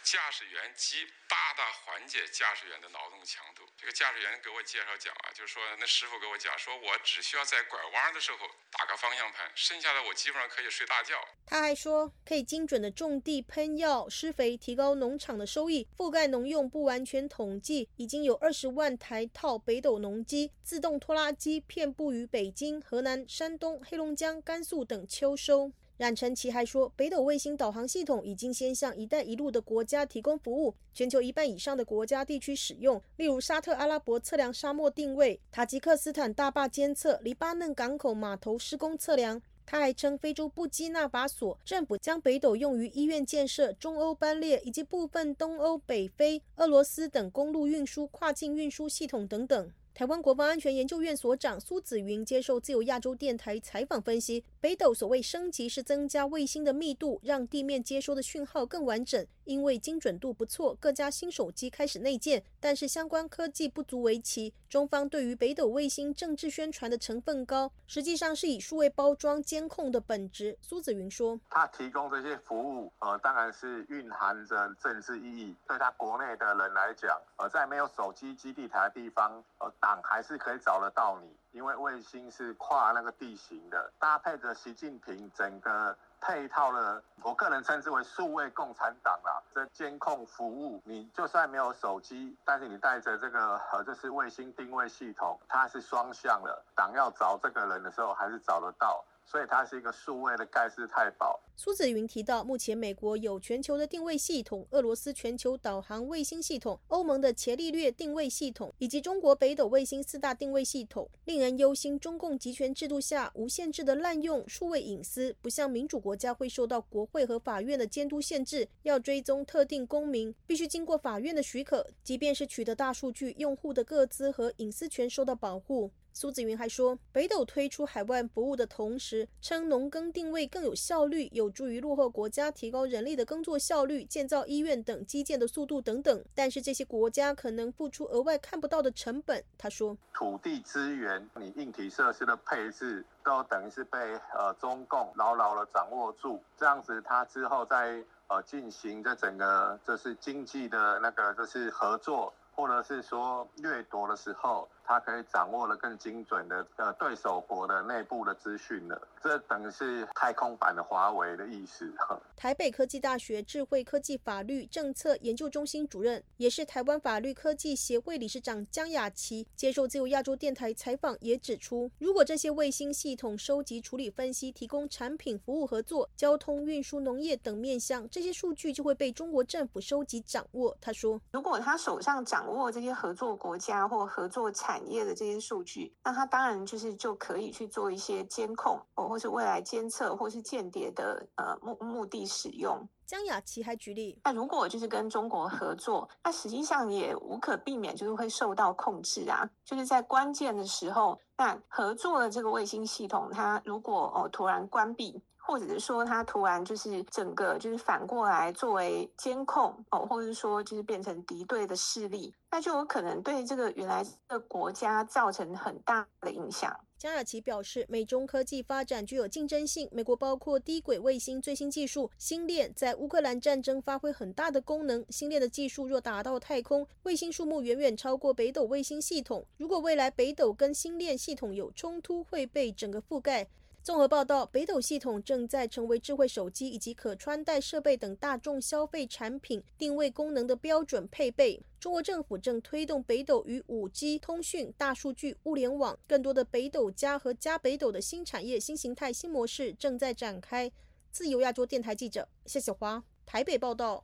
驾驶员机大大缓解驾驶员的劳动强度。这个驾驶员给我介绍讲啊，就是说那师傅给我讲，说我只需要在拐弯的时候打个方向盘，剩下的我基本上可以睡大觉。
他还说，可以精准的种地、喷药、施肥，提高农场的收益。覆盖农用不完全统计，已经有二十万台套北斗农机、自动拖拉机遍布于北京、河南、山东、黑龙江、甘肃等秋收。冉承奇还说，北斗卫星导航系统已经先向“一带一路”的国家提供服务，全球一半以上的国家地区使用，例如沙特阿拉伯测量沙漠定位、塔吉克斯坦大坝监测、黎巴嫩港口码头施工测量。他还称，非洲布基纳法索政府将北斗用于医院建设、中欧班列以及部分东欧、北非、俄罗斯等公路运输、跨境运输系统等等。台湾国防安全研究院所长苏子云接受自由亚洲电台采访分析，北斗所谓升级是增加卫星的密度，让地面接收的讯号更完整。因为精准度不错，各家新手机开始内建，但是相关科技不足为奇。中方对于北斗卫星政治宣传的成分高，实际上是以数位包装监控的本质。苏子云说：“
他提供这些服务，呃，当然是蕴含着政治意义。对他国内的人来讲，呃，在没有手机基地台的地方，呃，党还是可以找得到你，因为卫星是跨那个地形的，搭配着习近平整个。”配套的，我个人称之为数位共产党啦。这监控服务，你就算没有手机，但是你带着这个呃，就是卫星定位系统，它是双向的，党要找这个人的时候，还是找得到。所以它是一个数位的盖世太保。
苏子云提到，目前美国有全球的定位系统，俄罗斯全球导航卫星系统，欧盟的伽利略定位系统，以及中国北斗卫星四大定位系统。令人忧心，中共集权制度下无限制的滥用数位隐私，不像民主国家会受到国会和法院的监督限制，要追踪特定公民必须经过法院的许可，即便是取得大数据，用户的个资和隐私权受到保护。苏子云还说，北斗推出海外服务的同时，称农耕定位更有效率，有助于落后国家提高人力的工作效率、建造医院等基建的速度等等。但是这些国家可能付出额外看不到的成本。他说，
土地资源、你硬体设施的配置，都等于是被呃中共牢牢的掌握住，这样子他之后在呃进行这整个就是经济的那个就是合作，或者是说掠夺的时候。他可以掌握了更精准的呃对手国的内部的资讯了，这等于是太空版的华为的意思。
台北科技大学智慧科技法律政策研究中心主任，也是台湾法律科技协会理事长江雅琪接受自由亚洲电台采访，也指出，如果这些卫星系统收集、处理、分析、提供产品、服务合作、交通运输、农业等面向，这些数据就会被中国政府收集掌握。他说，
如果他手上掌握这些合作国家或合作产，业的这些数据，那它当然就是就可以去做一些监控，哦，或是未来监测，或是间谍的呃目目的使用。
江雅琪还举例，
那如果就是跟中国合作，那实际上也无可避免就是会受到控制啊，就是在关键的时候，那合作的这个卫星系统，它如果哦突然关闭。或者是说，它突然就是整个就是反过来作为监控哦，或者说就是变成敌对的势力，那就有可能对这个原来的国家造成很大的影响。
江雅琪表示，美中科技发展具有竞争性。美国包括低轨卫星最新技术星链，在乌克兰战争发挥很大的功能。星链的技术若达到太空，卫星数目远远超过北斗卫星系统。如果未来北斗跟星链系统有冲突，会被整个覆盖。综合报道，北斗系统正在成为智慧手机以及可穿戴设备等大众消费产品定位功能的标准配备。中国政府正推动北斗与五 G 通讯、大数据、物联网更多的北斗加和加北斗的新产业、新形态、新模式正在展开。自由亚洲电台记者谢小华台北报道。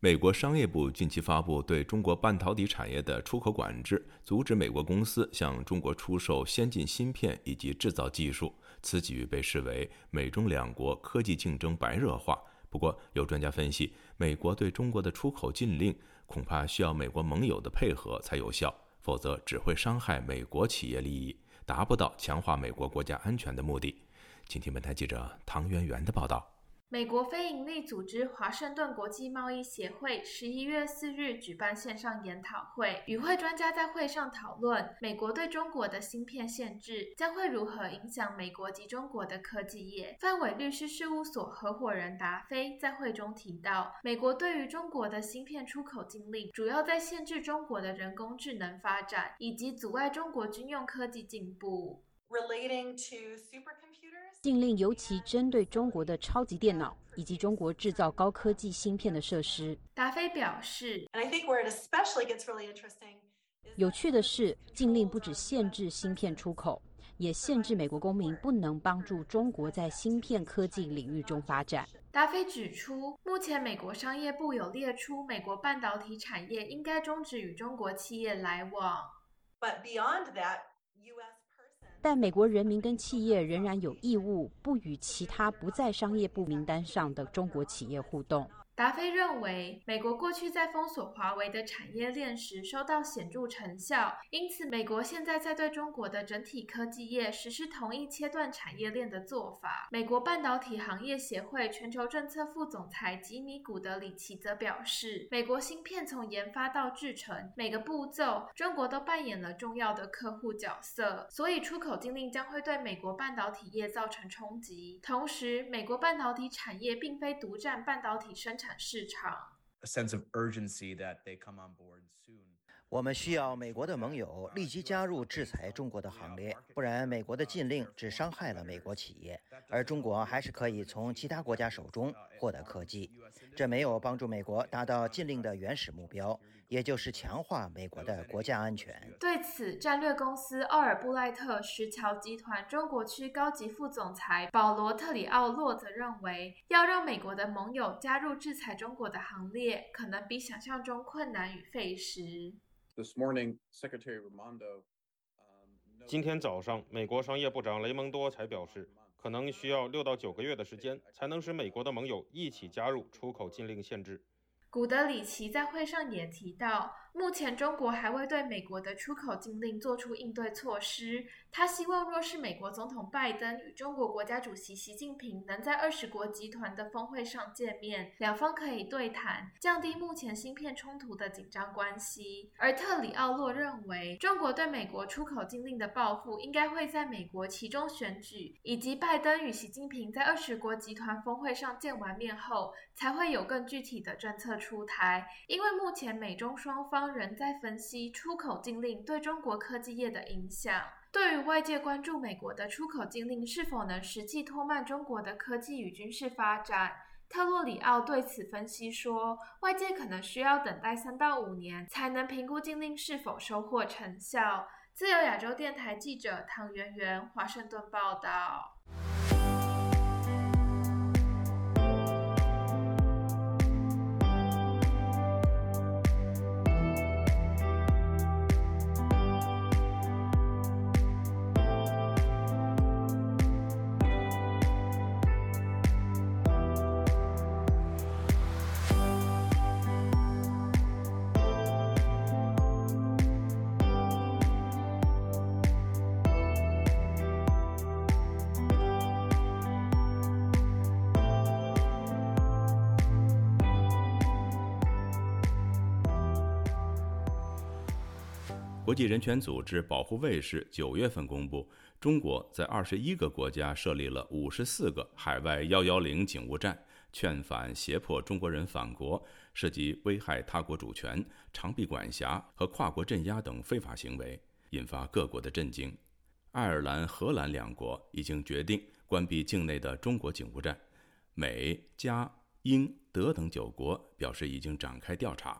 美国商业部近期发布对中国半导体产业的出口管制，阻止美国公司向中国出售先进芯片以及制造技术。此举被视为美中两国科技竞争白热化。不过，有专家分析，美国对中国的出口禁令恐怕需要美国盟友的配合才有效，否则只会伤害美国企业利益，达不到强化美国国家安全的目的。请听本台记者唐媛媛的报道。
美国非营利组织华盛顿国际贸易协会十一月四日举办线上研讨会，与会专家在会上讨论美国对中国的芯片限制将会如何影响美国及中国的科技业。范伟律师事务所合伙人达菲在会中提到，美国对于中国的芯片出口禁令主要在限制中国的人工智能发展，以及阻碍中国军用科技进步。
Relating to super 禁令尤其针对中国的超级电脑以及中国制造高科技芯片的设施。
达菲表示，
有趣的是，禁令不只限制芯片出口，也限制美国公民不能帮助中国在芯片科技领域中发展。
达菲指出，目前美国商业部有列出美国半导体产业应该终止与中国企业来往。
但美国人民跟企业仍然有义务不与其他不在商业部名单上的中国企业互动。
达菲认为，美国过去在封锁华为的产业链时收到显著成效，因此美国现在在对中国的整体科技业实施同一切断产业链的做法。美国半导体行业协会全球政策副总裁吉米·古德里奇则表示，美国芯片从研发到制成每个步骤，中国都扮演了重要的客户角色，所以出口禁令将会对美国半导体业造成冲击。同时，美国半导体产业并非独占半导体生产。市场。
我们需要美国的盟友立即加入制裁中国的行列，不然美国的禁令只伤害了美国企业，而中国还是可以从其他国家手中获得科技。这没有帮助美国达到禁令的原始目标，也就是强化美国的国家安全。
对此，战略公司奥尔布赖特石桥集团中国区高级副总裁保罗特里奥洛则认为，要让美国的盟友加入制裁中国的行列，可能比想象中困难与费时。
this morning secretary ramondo 今天早上，美国商业部长雷蒙多才表示，可能需要六到九个月的时间，才能使美国的盟友一起加入出口禁令限制。
古德里奇在会上也提到。目前，中国还未对美国的出口禁令做出应对措施。他希望，若是美国总统拜登与中国国家主席习近平能在二十国集团的峰会上见面，两方可以对谈，降低目前芯片冲突的紧张关系。而特里奥洛认为，中国对美国出口禁令的报复应该会在美国其中选举以及拜登与习近平在二十国集团峰会上见完面后，才会有更具体的政策出台。因为目前美中双方。仍在分析出口禁令对中国科技业的影响。对于外界关注美国的出口禁令是否能实际拖慢中国的科技与军事发展，特洛里奥对此分析说，外界可能需要等待三到五年才能评估禁令是否收获成效。自由亚洲电台记者唐媛媛，华盛顿报道。
国际人权组织保护卫士九月份公布，中国在二十一个国家设立了五十四个海外幺幺零警务站，劝返胁迫中国人返国，涉及危害他国主权、长臂管辖和跨国镇压等非法行为，引发各国的震惊。爱尔兰、荷兰两国已经决定关闭境内的中国警务站，美、加、英、德等九国表示已经展开调查。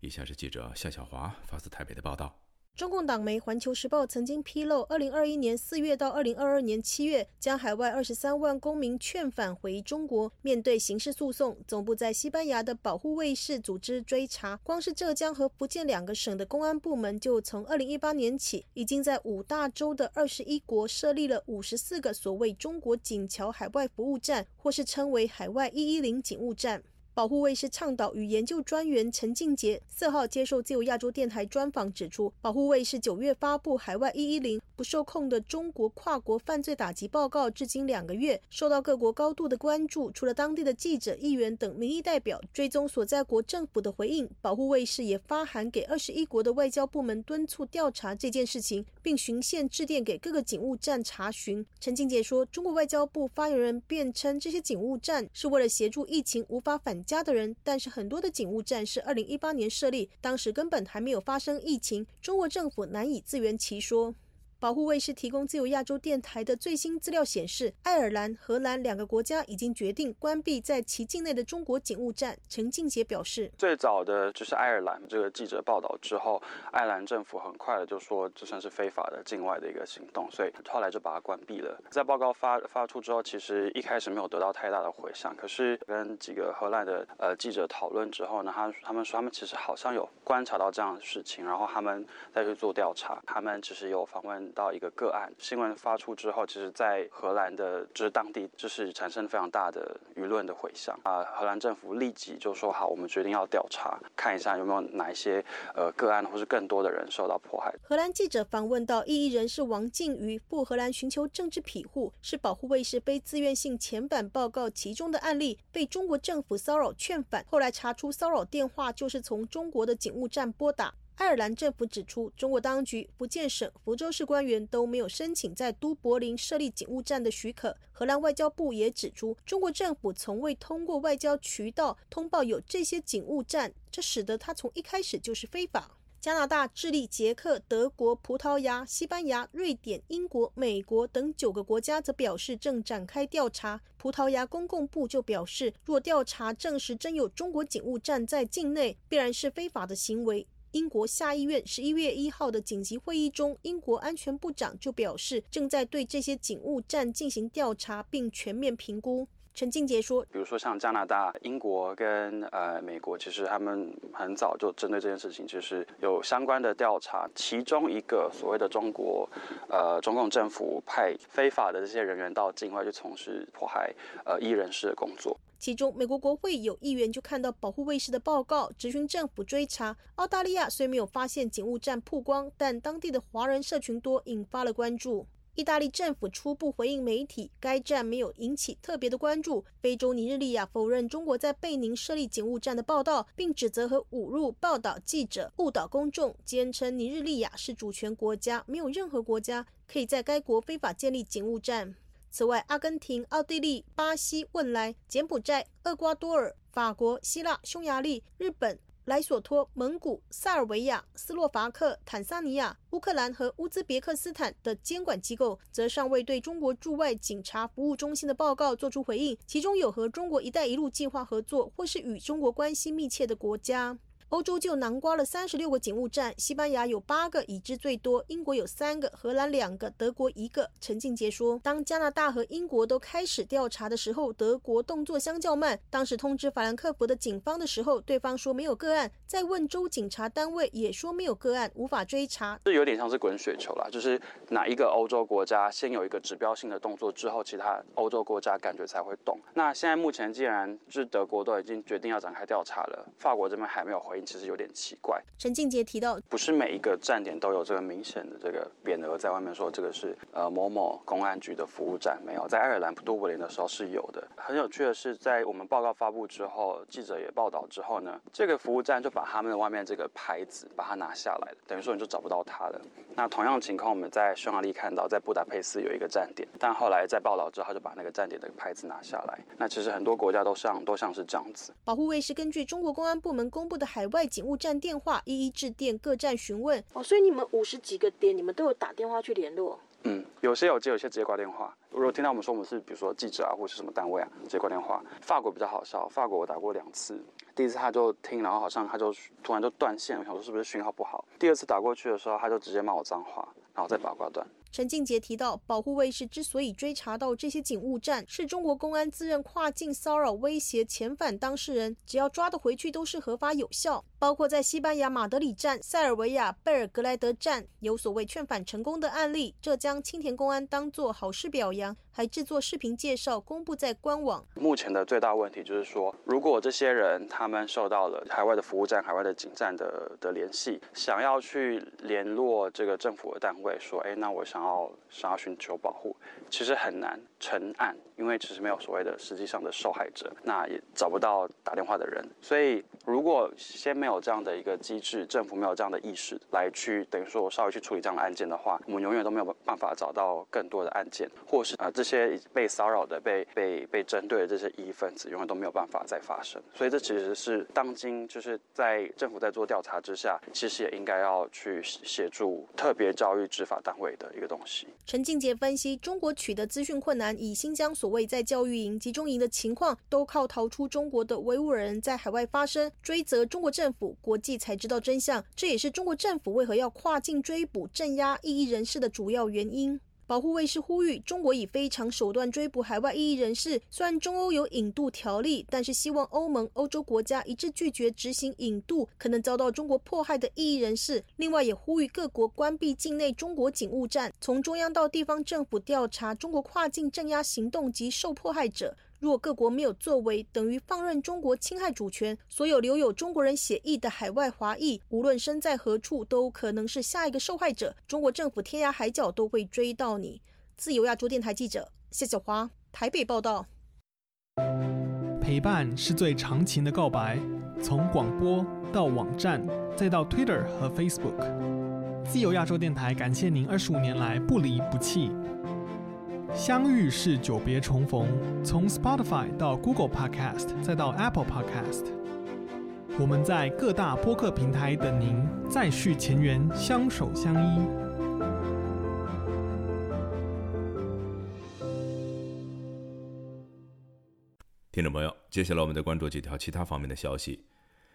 以下是记者夏小华发自台北的报道。
中共党媒《环球时报》曾经披露，二零二一年四月到二零二二年七月，将海外二十三万公民劝返回中国。面对刑事诉讼，总部在西班牙的保护卫士组织追查，光是浙江和福建两个省的公安部门，就从二零一八年起，已经在五大洲的二十一国设立了五十四个所谓中国警侨海外服务站，或是称为海外一一零警务站。保护卫士倡导与研究专员陈静杰四号接受自由亚洲电台专访指出，保护卫士九月发布海外一一零不受控的中国跨国犯罪打击报告，至今两个月，受到各国高度的关注。除了当地的记者、议员等民意代表追踪所在国政府的回应，保护卫士也发函给二十一国的外交部门敦促调查这件事情，并循线致电给各个警务站查询。陈静杰说，中国外交部发言人辩称，这些警务站是为了协助疫情无法反。家的人，但是很多的警务站是二零一八年设立，当时根本还没有发生疫情，中国政府难以自圆其说。保护卫士提供自由亚洲电台的最新资料显示，爱尔兰、荷兰两个国家已经决定关闭在其境内的中国警务站。陈静杰表示，
最早的就是爱尔兰这个记者报道之后，爱尔兰政府很快的就说这算是非法的境外的一个行动，所以后来就把它关闭了。在报告发发出之后，其实一开始没有得到太大的回响，可是跟几个荷兰的呃记者讨论之后呢，他他们说他们其实好像有观察到这样的事情，然后他们再去做调查，他们其实有访问。到一个个案新闻发出之后，其实，在荷兰的就是当地就是产生非常大的舆论的回响啊。荷兰政府立即就说好，我们决定要调查，看一下有没有哪一些呃个案，或是更多的人受到迫害。
荷兰记者访问到异议人士王静瑜赴荷兰寻求政治庇护，是保护卫士非自愿性遣返报告其中的案例，被中国政府骚扰劝返，后来查出骚扰电话就是从中国的警务站拨打。爱尔兰政府指出，中国当局、福建省、福州市官员都没有申请在都柏林设立警务站的许可。荷兰外交部也指出，中国政府从未通过外交渠道通报有这些警务站，这使得它从一开始就是非法。加拿大、智利、捷克、德国、葡萄牙、西班牙、瑞典、英国、美国等九个国家则表示正展开调查。葡萄牙公共部就表示，若调查证实真有中国警务站在境内，必然是非法的行为。英国下议院十一月一号的紧急会议中，英国安全部长就表示，正在对这些警务站进行调查并全面评估。陈静杰说：“
比如说像加拿大、英国跟呃美国，其实他们很早就针对这件事情，就是有相关的调查。其中一个所谓的中国，呃，中共政府派非法的这些人员到境外去从事迫害呃异人士的工作。
其中，美国国会有议员就看到保护卫士的报告，执行政府追查。澳大利亚虽没有发现警务站曝光，但当地的华人社群多，引发了关注。”意大利政府初步回应媒体，该站没有引起特别的关注。非洲尼日利亚否认中国在贝宁设立警务站的报道，并指责和侮辱报道记者、误导公众，坚称尼日利亚是主权国家，没有任何国家可以在该国非法建立警务站。此外，阿根廷、奥地利、巴西、汶莱、柬埔寨、厄瓜多尔、法国、希腊、匈牙利、日本。莱索托、蒙古、塞尔维亚、斯洛伐克、坦桑尼亚、乌克兰和乌兹别克斯坦的监管机构，则尚未对中国驻外警察服务中心的报告作出回应。其中有和中国“一带一路”计划合作，或是与中国关系密切的国家。欧洲就囊括了三十六个警务站，西班牙有八个，已知最多；英国有三个，荷兰两个，德国一个。陈静杰说，当加拿大和英国都开始调查的时候，德国动作相较慢。当时通知法兰克福的警方的时候，对方说没有个案；再问州警察单位，也说没有个案，无法追查。
这有点像是滚雪球啦，就是哪一个欧洲国家先有一个指标性的动作之后，其他欧洲国家感觉才会动。那现在目前既然是德国都已经决定要展开调查了，法国这边还没有回应，其实有点奇。怪，
陈静杰提到，
不是每一个站点都有这个明显的这个匾额在外面说这个是呃某某公安局的服务站，没有，在爱尔兰都柏林的时候是有的。很有趣的是，在我们报告发布之后，记者也报道之后呢，这个服务站就把他们的外面这个牌子把它拿下来了，等于说你就找不到它了。那同样情况，我们在匈牙利看到，在布达佩斯有一个站点，但后来在报道之后就把那个站点的牌子拿下来。那其实很多国家都像都像是这样子。
保护卫士根据中国公安部门公布的海外警务站。电话一一致电各站询问
哦，所以你们五十几个点，你们都有打电话去联络。
嗯，有些有接，有些直接挂电话。如果听到我们说我们是比如说记者啊，或是什么单位啊，直接挂电话。法国比较好笑，法国我打过两次，第一次他就听，然后好像他就突然就断线，我想说是不是讯号不好。第二次打过去的时候，他就直接骂我脏话，然后再把挂断。
陈静杰提到，保护卫士之所以追查到这些警务站，是中国公安自认跨境骚扰、威胁遣返当事人，只要抓得回去都是合法有效。包括在西班牙马德里站、塞尔维亚贝尔格莱德站有所谓劝返成功的案例，浙江青田公安当做好事表扬。还制作视频介绍，公布在官网。
目前的最大问题就是说，如果这些人他们受到了海外的服务站、海外的警站的的联系，想要去联络这个政府的单位，说，哎，那我想要想要寻求保护，其实很难。成案，因为其实没有所谓的实际上的受害者，那也找不到打电话的人。所以，如果先没有这样的一个机制，政府没有这样的意识来去等于说稍微去处理这样的案件的话，我们永远都没有办法找到更多的案件，或是啊这。些被骚扰的、被被被针对的这些异议分子，永远都没有办法再发生。所以这其实是当今就是在政府在做调查之下，其实也应该要去协助特别教育执法单位的一个东西。
陈静杰分析，中国取得资讯困难，以新疆所谓在教育营、集中营的情况，都靠逃出中国的维吾尔人在海外发声，追责中国政府，国际才知道真相。这也是中国政府为何要跨境追捕、镇压异议人士的主要原因。保护卫士呼吁中国以非常手段追捕海外异议人士。虽然中欧有引渡条例，但是希望欧盟、欧洲国家一致拒绝执行引渡可能遭到中国迫害的异议人士。另外，也呼吁各国关闭境内中国警务站，从中央到地方政府调查中国跨境镇压行动及受迫害者。若各国没有作为，等于放任中国侵害主权。所有留有中国人血裔的海外华裔，无论身在何处，都可能是下一个受害者。中国政府天涯海角都会追到你。自由亚洲电台记者谢小华台北报道。
陪伴是最长情的告白，从广播到网站，再到 Twitter 和 Facebook。自由亚洲电台感谢您二十五年来不离不弃。相遇是久别重逢，从 Spotify 到 Google Podcast，再到 Apple Podcast，我们在各大播客平台等您，再续前缘，相守相依。
听众朋友，接下来我们再关注几条其他方面的消息。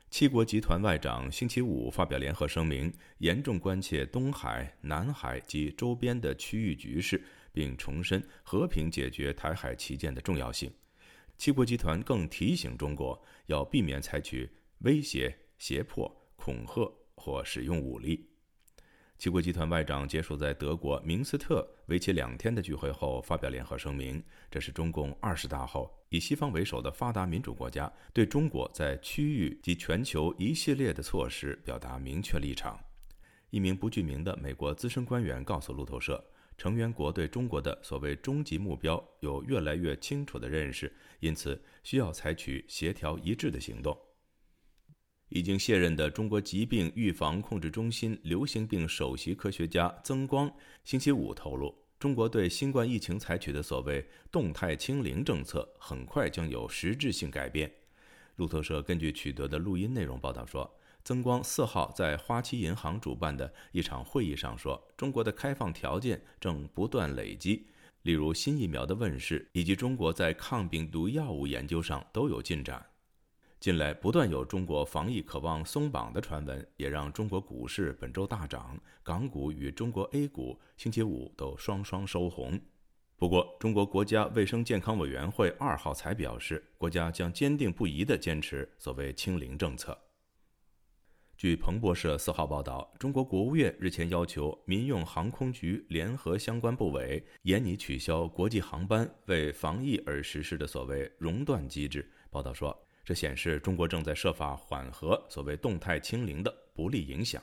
七国集团外长星期五发表联合声明，严重关切东海、南海及周边的区域局势，并重申和平解决台海旗舰的重要性。七国集团更提醒中国要避免采取威胁、胁迫、恐吓或使用武力。七国集团外长结束在德国明斯特为期两天的聚会后，发表联合声明。这是中共二十大后以西方为首的发达民主国家对中国在区域及全球一系列的措施表达明确立场。一名不具名的美国资深官员告诉路透社，成员国对中国的所谓终极目标有越来越清楚的认识，因此需要采取协调一致的行动。已经卸任的中国疾病预防控制中心流行病首席科学家曾光星期五透露，中国对新冠疫情采取的所谓“动态清零”政策很快将有实质性改变。路透社根据取得的录音内容报道说，曾光四号在花旗银行主办的一场会议上说，中国的开放条件正不断累积，例如新疫苗的问世以及中国在抗病毒药物研究上都有进展。近来不断有中国防疫渴望松绑的传闻，也让中国股市本周大涨，港股与中国 A 股星期五都双双收红。不过，中国国家卫生健康委员会二号才表示，国家将坚定不移地坚持所谓“清零”政策。据彭博社四号报道，中国国务院日前要求民用航空局联合相关部委严拟取消国际航班为防疫而实施的所谓“熔断机制”。报道说。这显示中国正在设法缓和所谓“动态清零”的不利影响。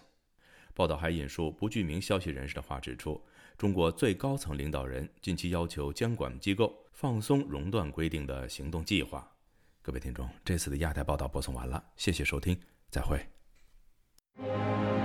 报道还引述不具名消息人士的话，指出中国最高层领导人近期要求监管机构放松熔断规定的行动计划。各位听众，这次的亚太报道播送完了，谢谢收听，再会。Thank you.